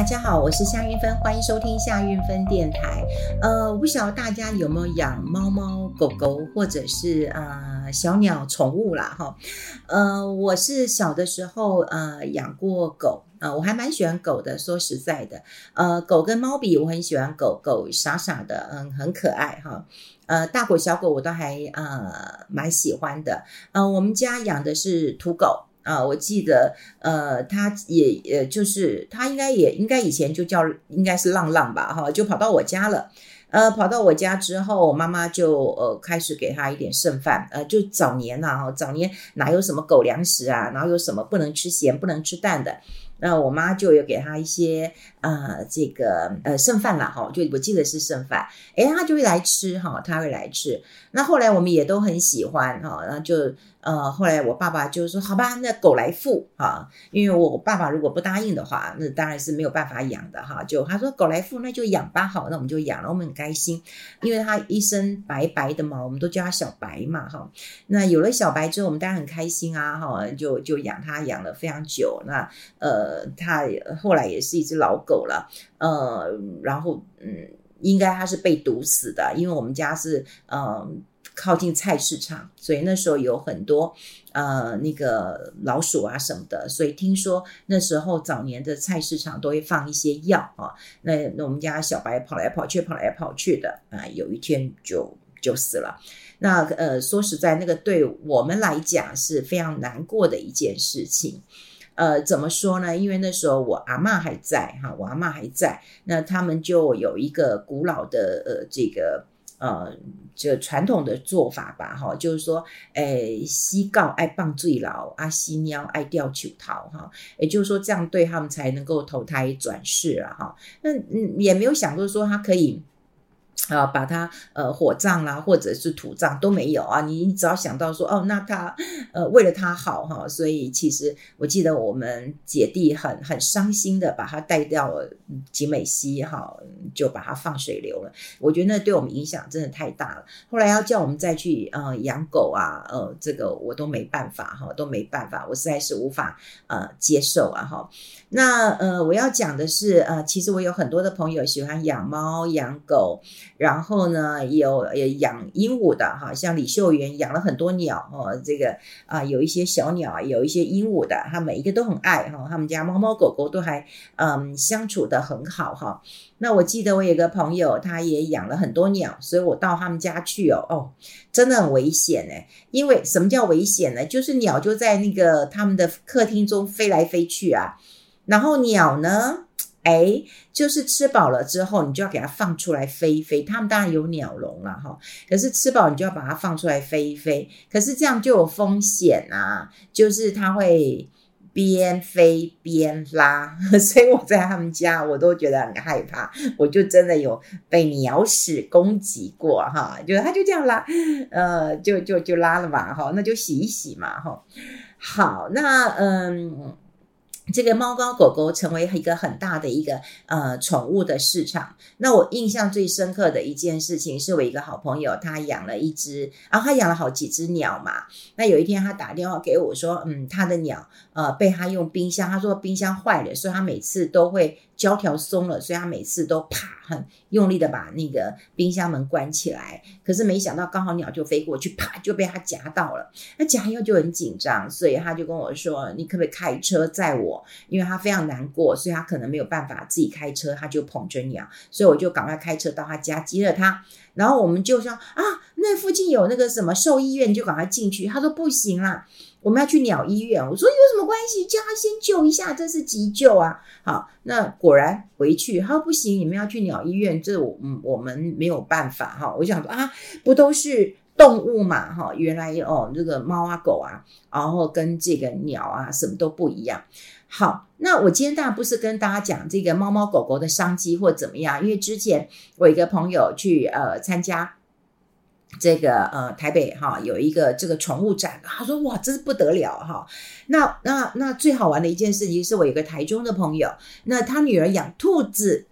大家好，我是夏韵芬，欢迎收听夏韵芬电台。呃，我不晓得大家有没有养猫猫狗狗，或者是呃小鸟宠物啦哈。呃，我是小的时候呃养过狗，呃，我还蛮喜欢狗的。说实在的，呃，狗跟猫比，我很喜欢狗狗，傻傻的，嗯，很可爱哈。呃，大狗小狗我都还呃蛮喜欢的。呃，我们家养的是土狗。啊，我记得，呃，他也，呃，就是他应该也应该以前就叫，应该是浪浪吧，哈，就跑到我家了，呃，跑到我家之后，我妈妈就呃开始给他一点剩饭，呃，就早年呐，哈，早年哪有什么狗粮食啊，哪有什么不能吃咸、不能吃淡的。那我妈就有给他一些呃这个呃剩饭了哈，就我记得是剩饭，诶，他就会来吃哈，他会来吃。那后来我们也都很喜欢哈，然后就呃后来我爸爸就说好吧，那狗来付哈，因为我爸爸如果不答应的话，那当然是没有办法养的哈。就他说狗来付，那就养吧，好，那我们就养了，我们很开心，因为他一身白白的毛，我们都叫他小白嘛哈。那有了小白之后，我们当然很开心啊哈，就就养他养了非常久，那呃。呃，他后来也是一只老狗狗了，呃，然后嗯，应该他是被毒死的，因为我们家是呃靠近菜市场，所以那时候有很多呃那个老鼠啊什么的，所以听说那时候早年的菜市场都会放一些药啊，那那我们家小白跑来跑去，跑来跑去的啊，有一天就就死了。那呃说实在，那个对我们来讲是非常难过的一件事情。呃，怎么说呢？因为那时候我阿嬷还在哈，我阿嬷还在，那他们就有一个古老的呃这个呃这传统的做法吧哈，就是说，诶，西告爱棒最牢，阿西喵爱吊球桃哈，也就是说这样对他们才能够投胎转世啊哈。那嗯也没有想过说他可以。啊，把它呃火葬啦，或者是土葬都没有啊。你只要想到说，哦，那他呃为了他好哈，所以其实我记得我们姐弟很很伤心的把他带到了景美溪哈，就把他放水流了。我觉得那对我们影响真的太大了。后来要叫我们再去呃养狗啊，呃这个我都没办法哈，都没办法，我实在是无法呃接受啊哈。那呃我要讲的是呃，其实我有很多的朋友喜欢养猫养狗。然后呢，有也养鹦鹉的哈，像李秀媛养了很多鸟哦，这个啊有一些小鸟，有一些鹦鹉的，他每一个都很爱哈，他们家猫猫狗狗都还嗯相处得很好哈。那我记得我有个朋友，他也养了很多鸟，所以我到他们家去哦，哦，真的很危险诶，因为什么叫危险呢？就是鸟就在那个他们的客厅中飞来飞去啊，然后鸟呢？哎，就是吃饱了之后，你就要给它放出来飞一飞。他们当然有鸟笼了哈，可是吃饱你就要把它放出来飞一飞。可是这样就有风险啊，就是它会边飞边拉，所以我在他们家我都觉得很害怕。我就真的有被鸟屎攻击过哈，就是它就这样拉，呃，就就就拉了吧哈，那就洗一洗嘛哈。好，那嗯。这个猫猫狗狗成为一个很大的一个呃宠物的市场。那我印象最深刻的一件事情，是我一个好朋友，他养了一只然后，他养了好几只鸟嘛。那有一天他打电话给我说，嗯，他的鸟呃被他用冰箱，他说冰箱坏了，所以他每次都会。胶条松了，所以他每次都啪很用力的把那个冰箱门关起来。可是没想到刚好鸟就飞过去，啪就被他夹到了。那夹又就很紧张，所以他就跟我说：“你可不可以开车载我？”因为他非常难过，所以他可能没有办法自己开车，他就捧着鸟，所以我就赶快开车到他家接了他。然后我们就说：“啊，那附近有那个什么兽医院，就赶快进去。”他说：“不行啦。”我们要去鸟医院，我说有什么关系？叫他先救一下，这是急救啊！好，那果然回去，他说不行，你们要去鸟医院，这我嗯我们没有办法哈。我想说啊，不都是动物嘛哈？原来哦，这个猫啊狗啊，然后跟这个鸟啊什么都不一样。好，那我今天当然不是跟大家讲这个猫猫狗狗的商机或怎么样，因为之前我一个朋友去呃参加。这个呃，台北哈有一个这个宠物展，他说哇，真是不得了哈。那那那最好玩的一件事情是我有个台中的朋友，那他女儿养兔子。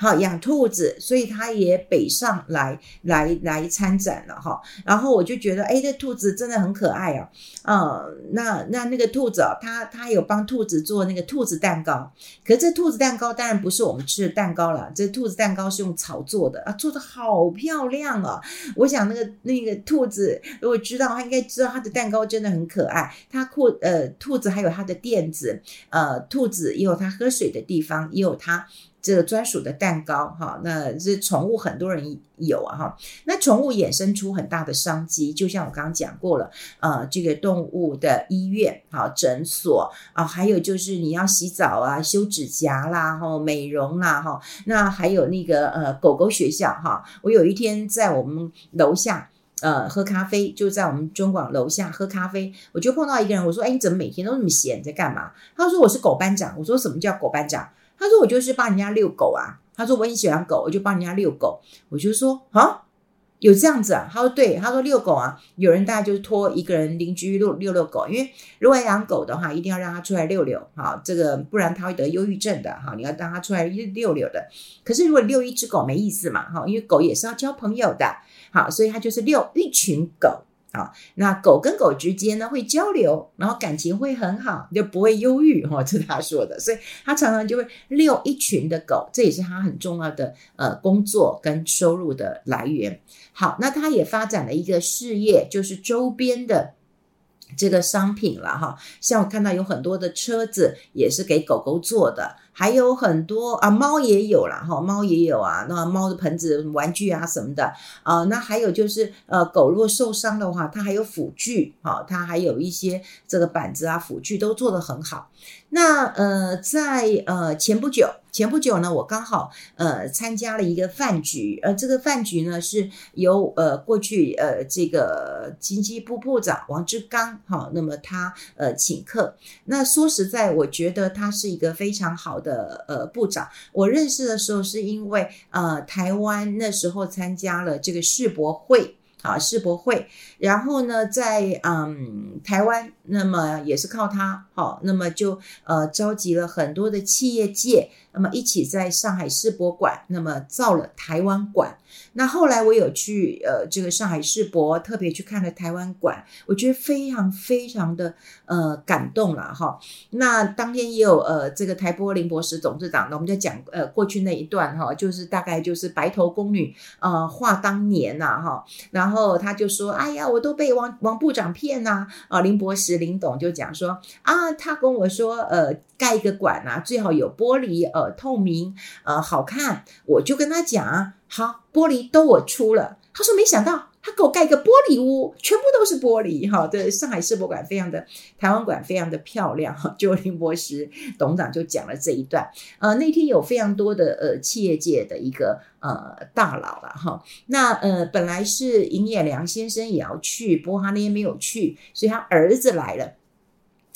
好养兔子，所以他也北上来来来参展了哈。然后我就觉得，哎，这兔子真的很可爱啊。呃，那那那个兔子哦，他他有帮兔子做那个兔子蛋糕。可是这兔子蛋糕当然不是我们吃的蛋糕了，这兔子蛋糕是用草做的啊，做的好漂亮啊。我想那个那个兔子如果知道，他应该知道他的蛋糕真的很可爱。他裤呃，兔子还有他的垫子，呃，兔子也有它喝水的地方，也有它。这个专属的蛋糕，哈，那这宠物很多人有啊，哈，那宠物衍生出很大的商机，就像我刚刚讲过了，呃，这个动物的医院，哈，诊所啊，还有就是你要洗澡啊、修指甲啦，哈，美容啦，哈，那还有那个呃狗狗学校，哈，我有一天在我们楼下，呃，喝咖啡，就在我们中广楼下喝咖啡，我就碰到一个人，我说，哎，你怎么每天都那么闲，在干嘛？他说我是狗班长，我说什么叫狗班长？他说：“我就是帮人家遛狗啊。”他说：“我很喜欢狗，我就帮人家遛狗。”我就说：“啊，有这样子啊？”他说：“对。”他说：“遛狗啊，有人大概就是托一个人邻居遛遛遛狗，因为如果养狗的话，一定要让他出来遛遛，哈，这个不然他会得忧郁症的，哈，你要让他出来遛遛的。可是如果遛一只狗没意思嘛，哈，因为狗也是要交朋友的，好，所以他就是遛一群狗。”啊，那狗跟狗之间呢会交流，然后感情会很好，就不会忧郁哈，这 是他说的，所以他常常就会遛一群的狗，这也是他很重要的呃工作跟收入的来源。好，那他也发展了一个事业，就是周边的。这个商品了哈，像我看到有很多的车子也是给狗狗做的，还有很多啊，猫也有了哈，猫也有啊，那猫的盆子、玩具啊什么的啊，那还有就是呃，狗如果受伤的话，它还有辅具哈，它还有一些这个板子啊、辅具都做得很好。那呃，在呃前不久。前不久呢，我刚好呃参加了一个饭局，呃，这个饭局呢是由呃过去呃这个经济部部长王志刚哈，那么他呃请客。那说实在，我觉得他是一个非常好的呃部长。我认识的时候是因为呃台湾那时候参加了这个世博会。啊，世博会，然后呢，在嗯台湾，那么也是靠他，好，那么就呃召集了很多的企业界，那么一起在上海世博馆，那么造了台湾馆。那后来我有去呃这个上海世博，特别去看了台湾馆，我觉得非常非常的呃感动了哈。那当天也有呃这个台玻林博士董事长，那我们就讲呃过去那一段哈，就是大概就是白头宫女呃话当年呐哈，然后他就说，哎呀，我都被王王部长骗呐啊，林博士林董就讲说啊，他跟我说呃盖一个馆呐，最好有玻璃呃透明呃好看，我就跟他讲。好，玻璃都我出了。他说没想到给我盖一个玻璃屋，全部都是玻璃。哈，对，上海世博馆非常的，台湾馆非常的漂亮。哈，就林博士董事长就讲了这一段。呃，那天有非常多的呃企业界的一个呃大佬了哈。那呃本来是尹野良先生也要去，不过他那天没有去，所以他儿子来了。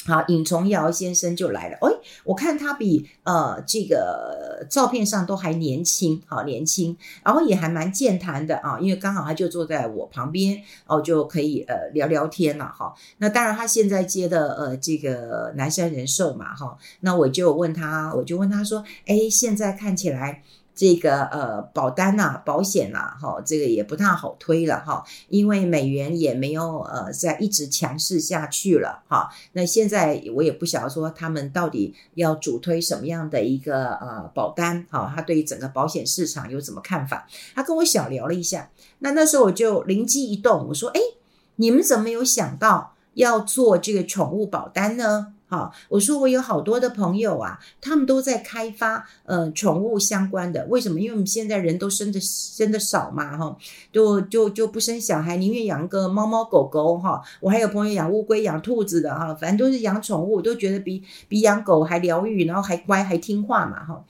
好，尹崇尧先生就来了。哎，我看他比呃这个照片上都还年轻，好年轻，然后也还蛮健谈的啊，因为刚好他就坐在我旁边，哦就可以呃聊聊天了哈。那当然他现在接的呃这个南山人寿嘛哈，那我就问他，我就问他说，哎，现在看起来。这个呃保单呐、保险呐、啊，哈，这个也不太好推了哈，因为美元也没有呃再一直强势下去了哈。那现在我也不晓得说他们到底要主推什么样的一个呃保单哈，他对于整个保险市场有什么看法？他跟我小聊了一下，那那时候我就灵机一动，我说：哎，你们怎么有想到要做这个宠物保单呢？好，我说我有好多的朋友啊，他们都在开发呃宠物相关的。为什么？因为我们现在人都生的生的少嘛，哈，就就就不生小孩，宁愿养个猫猫狗狗哈。我还有朋友养乌龟、养兔子的哈，反正都是养宠物，都觉得比比养狗还疗愈，然后还乖还听话嘛，哈。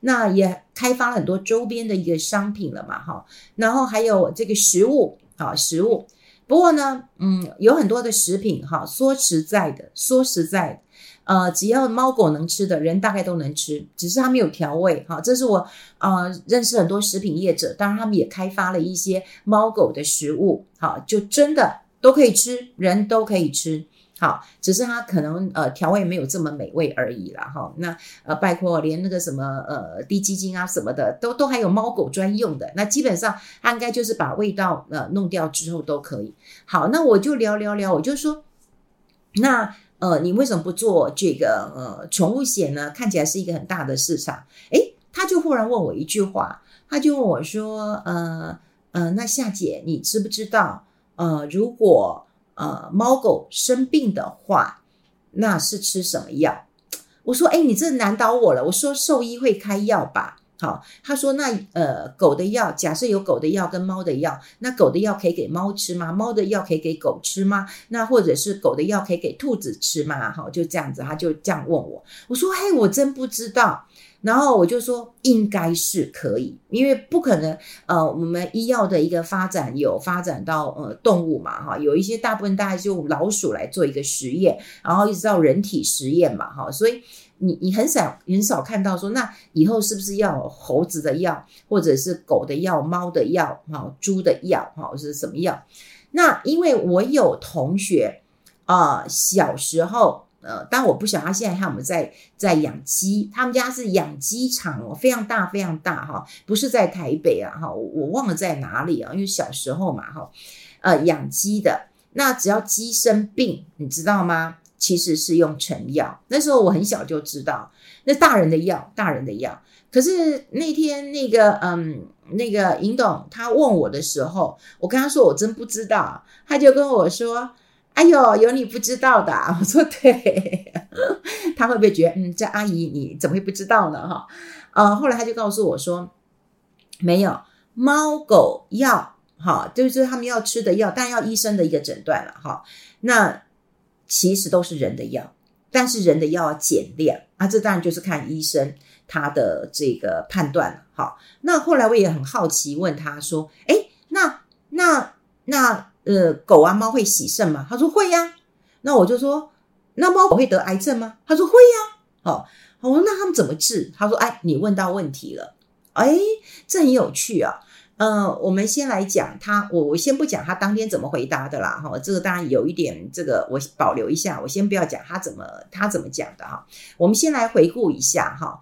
那也开发了很多周边的一个商品了嘛，哈。然后还有这个食物啊，食物。不过呢，嗯，有很多的食品哈，说实在的，说实在的，呃，只要猫狗能吃的人大概都能吃，只是它没有调味哈。这是我呃认识很多食品业者，当然他们也开发了一些猫狗的食物，好，就真的都可以吃，人都可以吃。好，只是它可能呃调味没有这么美味而已啦哈。那呃，包括连那个什么呃滴鸡精啊什么的，都都还有猫狗专用的。那基本上它应该就是把味道呃弄掉之后都可以。好，那我就聊聊聊，我就说，那呃你为什么不做这个呃宠物险呢？看起来是一个很大的市场。诶，他就忽然问我一句话，他就问我说，呃呃，那夏姐你知不知道呃如果呃，猫狗生病的话，那是吃什么药？我说，哎，你这难倒我了。我说，兽医会开药吧？好，他说，那呃，狗的药，假设有狗的药跟猫的药，那狗的药可以给猫吃吗？猫的药可以给狗吃吗？那或者是狗的药可以给兔子吃吗？好，就这样子，他就这样问我。我说，嘿，我真不知道。然后我就说应该是可以，因为不可能，呃，我们医药的一个发展有发展到呃动物嘛，哈，有一些大部分大概就用老鼠来做一个实验，然后一直到人体实验嘛，哈，所以你你很少很少看到说，那以后是不是要猴子的药，或者是狗的药、猫的药，哈，猪的药，哈，是什么药？那因为我有同学啊，小时候。呃，但我不晓得他现在他们在在养鸡，他们家是养鸡场哦，非常大非常大哈，不是在台北啊哈，我忘了在哪里啊，因为小时候嘛哈，呃，养鸡的，那只要鸡生病，你知道吗？其实是用成药，那时候我很小就知道，那大人的药，大人的药。可是那天那个嗯，那个尹董他问我的时候，我跟他说我真不知道，他就跟我说。哎呦，有你不知道的！我说对，他会不会觉得，嗯，这阿姨你怎么会不知道呢？哈，呃，后来他就告诉我说，没有猫狗药，哈，就是他们要吃的药，但要医生的一个诊断了，哈。那其实都是人的药，但是人的药要减量啊，这当然就是看医生他的这个判断了，哈。那后来我也很好奇，问他说，哎，那那那。呃，狗啊，猫会洗肾吗？他说会呀。那我就说，那猫狗会得癌症吗？他说会呀。好，我说那他们怎么治？他说，哎，你问到问题了。哎，这很有趣啊。呃，我们先来讲他，我我先不讲他当天怎么回答的啦。哈，这个当然有一点，这个我保留一下，我先不要讲他怎么他怎么讲的哈。我们先来回顾一下哈。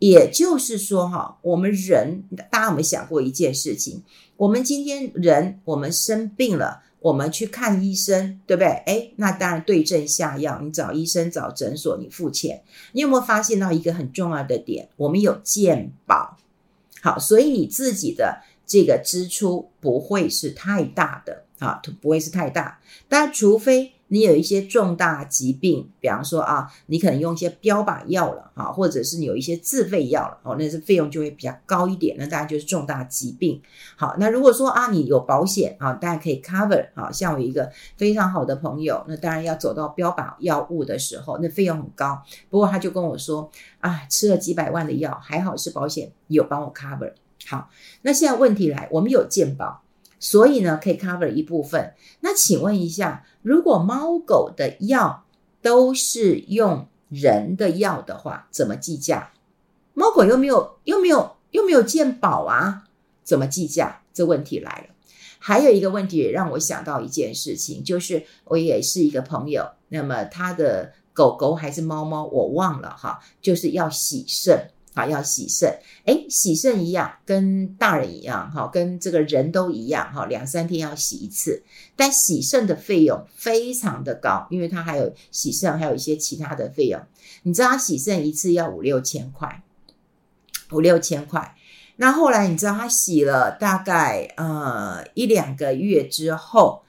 也就是说哈，我们人，大家有没有想过一件事情？我们今天人，我们生病了，我们去看医生，对不对？诶，那当然对症下药，你找医生、找诊所，你付钱。你有没有发现到一个很重要的点？我们有健保，好，所以你自己的这个支出不会是太大的啊，不会是太大，但除非。你有一些重大疾病，比方说啊，你可能用一些标靶药了啊，或者是你有一些自费药了哦，那是费用就会比较高一点。那当然就是重大疾病。好，那如果说啊，你有保险啊，大家可以 cover 啊。像我一个非常好的朋友，那当然要走到标靶药物的时候，那费用很高。不过他就跟我说啊，吃了几百万的药，还好是保险有帮我 cover。好，那现在问题来，我们有健保。所以呢，可以 cover 一部分。那请问一下，如果猫狗的药都是用人的药的话，怎么计价？猫狗又没有又没有又没有健保啊，怎么计价？这问题来了。还有一个问题也让我想到一件事情，就是我也是一个朋友，那么他的狗狗还是猫猫，我忘了哈，就是要洗肾。啊，要洗肾，诶，洗肾一样，跟大人一样，哈，跟这个人都一样，哈，两三天要洗一次。但洗肾的费用非常的高，因为它还有洗肾，还有一些其他的费用。你知道，他洗肾一次要五六千块，五六千块。那后来你知道，他洗了大概呃一两个月之后，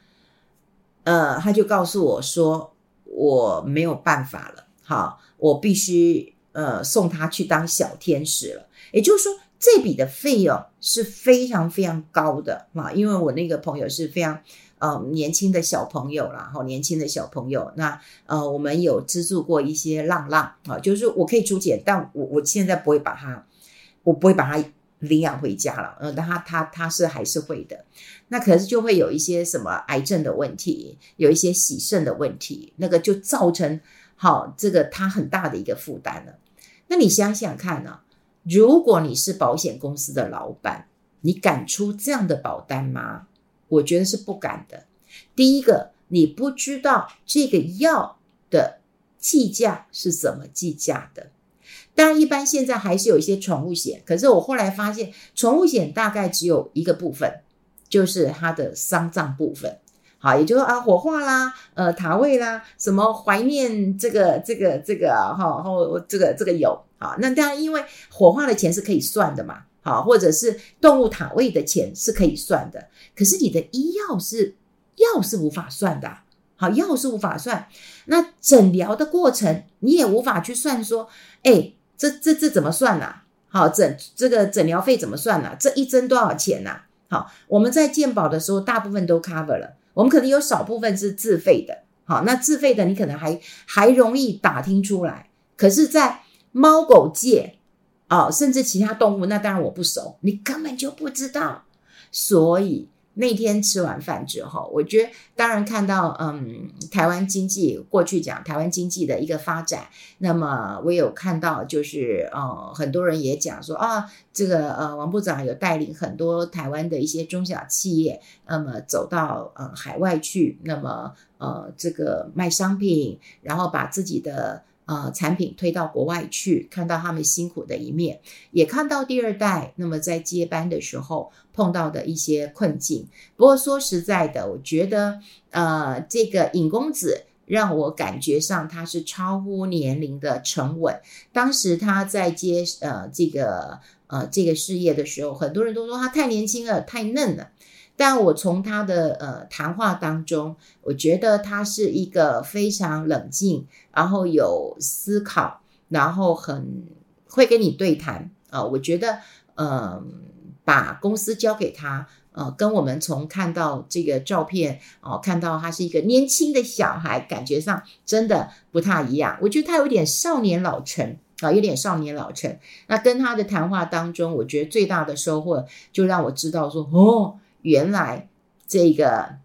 呃，他就告诉我说，我没有办法了，好，我必须。呃，送他去当小天使了，也就是说，这笔的费用是非常非常高的啊。因为我那个朋友是非常呃年轻的小朋友啦，哈，年轻的小朋友。那呃，我们有资助过一些浪浪啊，就是我可以出钱，但我我现在不会把他，我不会把他领养回家了。呃，但他他他是还是会的。那可是就会有一些什么癌症的问题，有一些洗肾的问题，那个就造成好这个他很大的一个负担了。那你想想看呢、啊？如果你是保险公司的老板，你敢出这样的保单吗？我觉得是不敢的。第一个，你不知道这个药的计价是怎么计价的。当然，一般现在还是有一些宠物险，可是我后来发现，宠物险大概只有一个部分，就是它的丧葬部分。好，也就是说啊，火化啦，呃，塔位啦，什么怀念这个这个这个哈，然后这个这个有啊。那当然，因为火化的钱是可以算的嘛，好，或者是动物塔位的钱是可以算的。可是你的医药是药是无法算的，好，药是无法算。那诊疗的过程你也无法去算说，哎，这这这怎么算呢？好，诊这个诊疗费怎么算呢？这一针多少钱呢？好，我们在健保的时候，大部分都 cover 了。我们可能有少部分是自费的，好，那自费的你可能还还容易打听出来，可是，在猫狗界，啊，甚至其他动物，那当然我不熟，你根本就不知道，所以。那天吃完饭之后，我觉得当然看到，嗯，台湾经济过去讲台湾经济的一个发展，那么我有看到，就是呃，很多人也讲说啊，这个呃，王部长有带领很多台湾的一些中小企业，那么走到呃海外去，那么呃这个卖商品，然后把自己的。呃，产品推到国外去，看到他们辛苦的一面，也看到第二代那么在接班的时候碰到的一些困境。不过说实在的，我觉得呃，这个尹公子让我感觉上他是超乎年龄的沉稳。当时他在接呃这个呃这个事业的时候，很多人都说他太年轻了，太嫩了。但我从他的呃谈话当中，我觉得他是一个非常冷静，然后有思考，然后很会跟你对谈啊、我觉得，嗯、呃，把公司交给他，呃，跟我们从看到这个照片哦、看到他是一个年轻的小孩，感觉上真的不太一样。我觉得他有点少年老成啊、有点少年老成。那跟他的谈话当中，我觉得最大的收获就让我知道说，哦。原来这个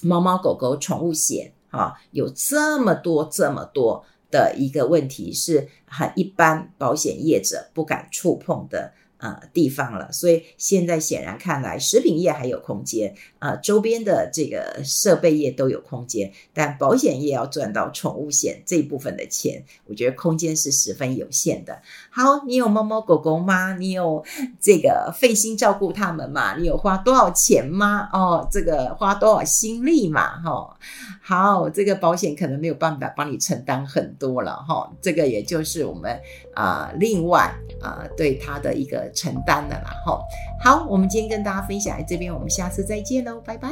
猫猫狗狗宠物险啊，有这么多这么多的一个问题，是很一般保险业者不敢触碰的。呃，地方了，所以现在显然看来，食品业还有空间，呃，周边的这个设备业都有空间，但保险业要赚到宠物险这一部分的钱，我觉得空间是十分有限的。好，你有猫猫狗狗吗？你有这个费心照顾他们吗？你有花多少钱吗？哦，这个花多少心力嘛？哈、哦，好，这个保险可能没有办法帮你承担很多了，哈、哦，这个也就是我们啊、另外啊、对它的一个。承担的啦，吼，好，我们今天跟大家分享在这边，我们下次再见喽，拜拜。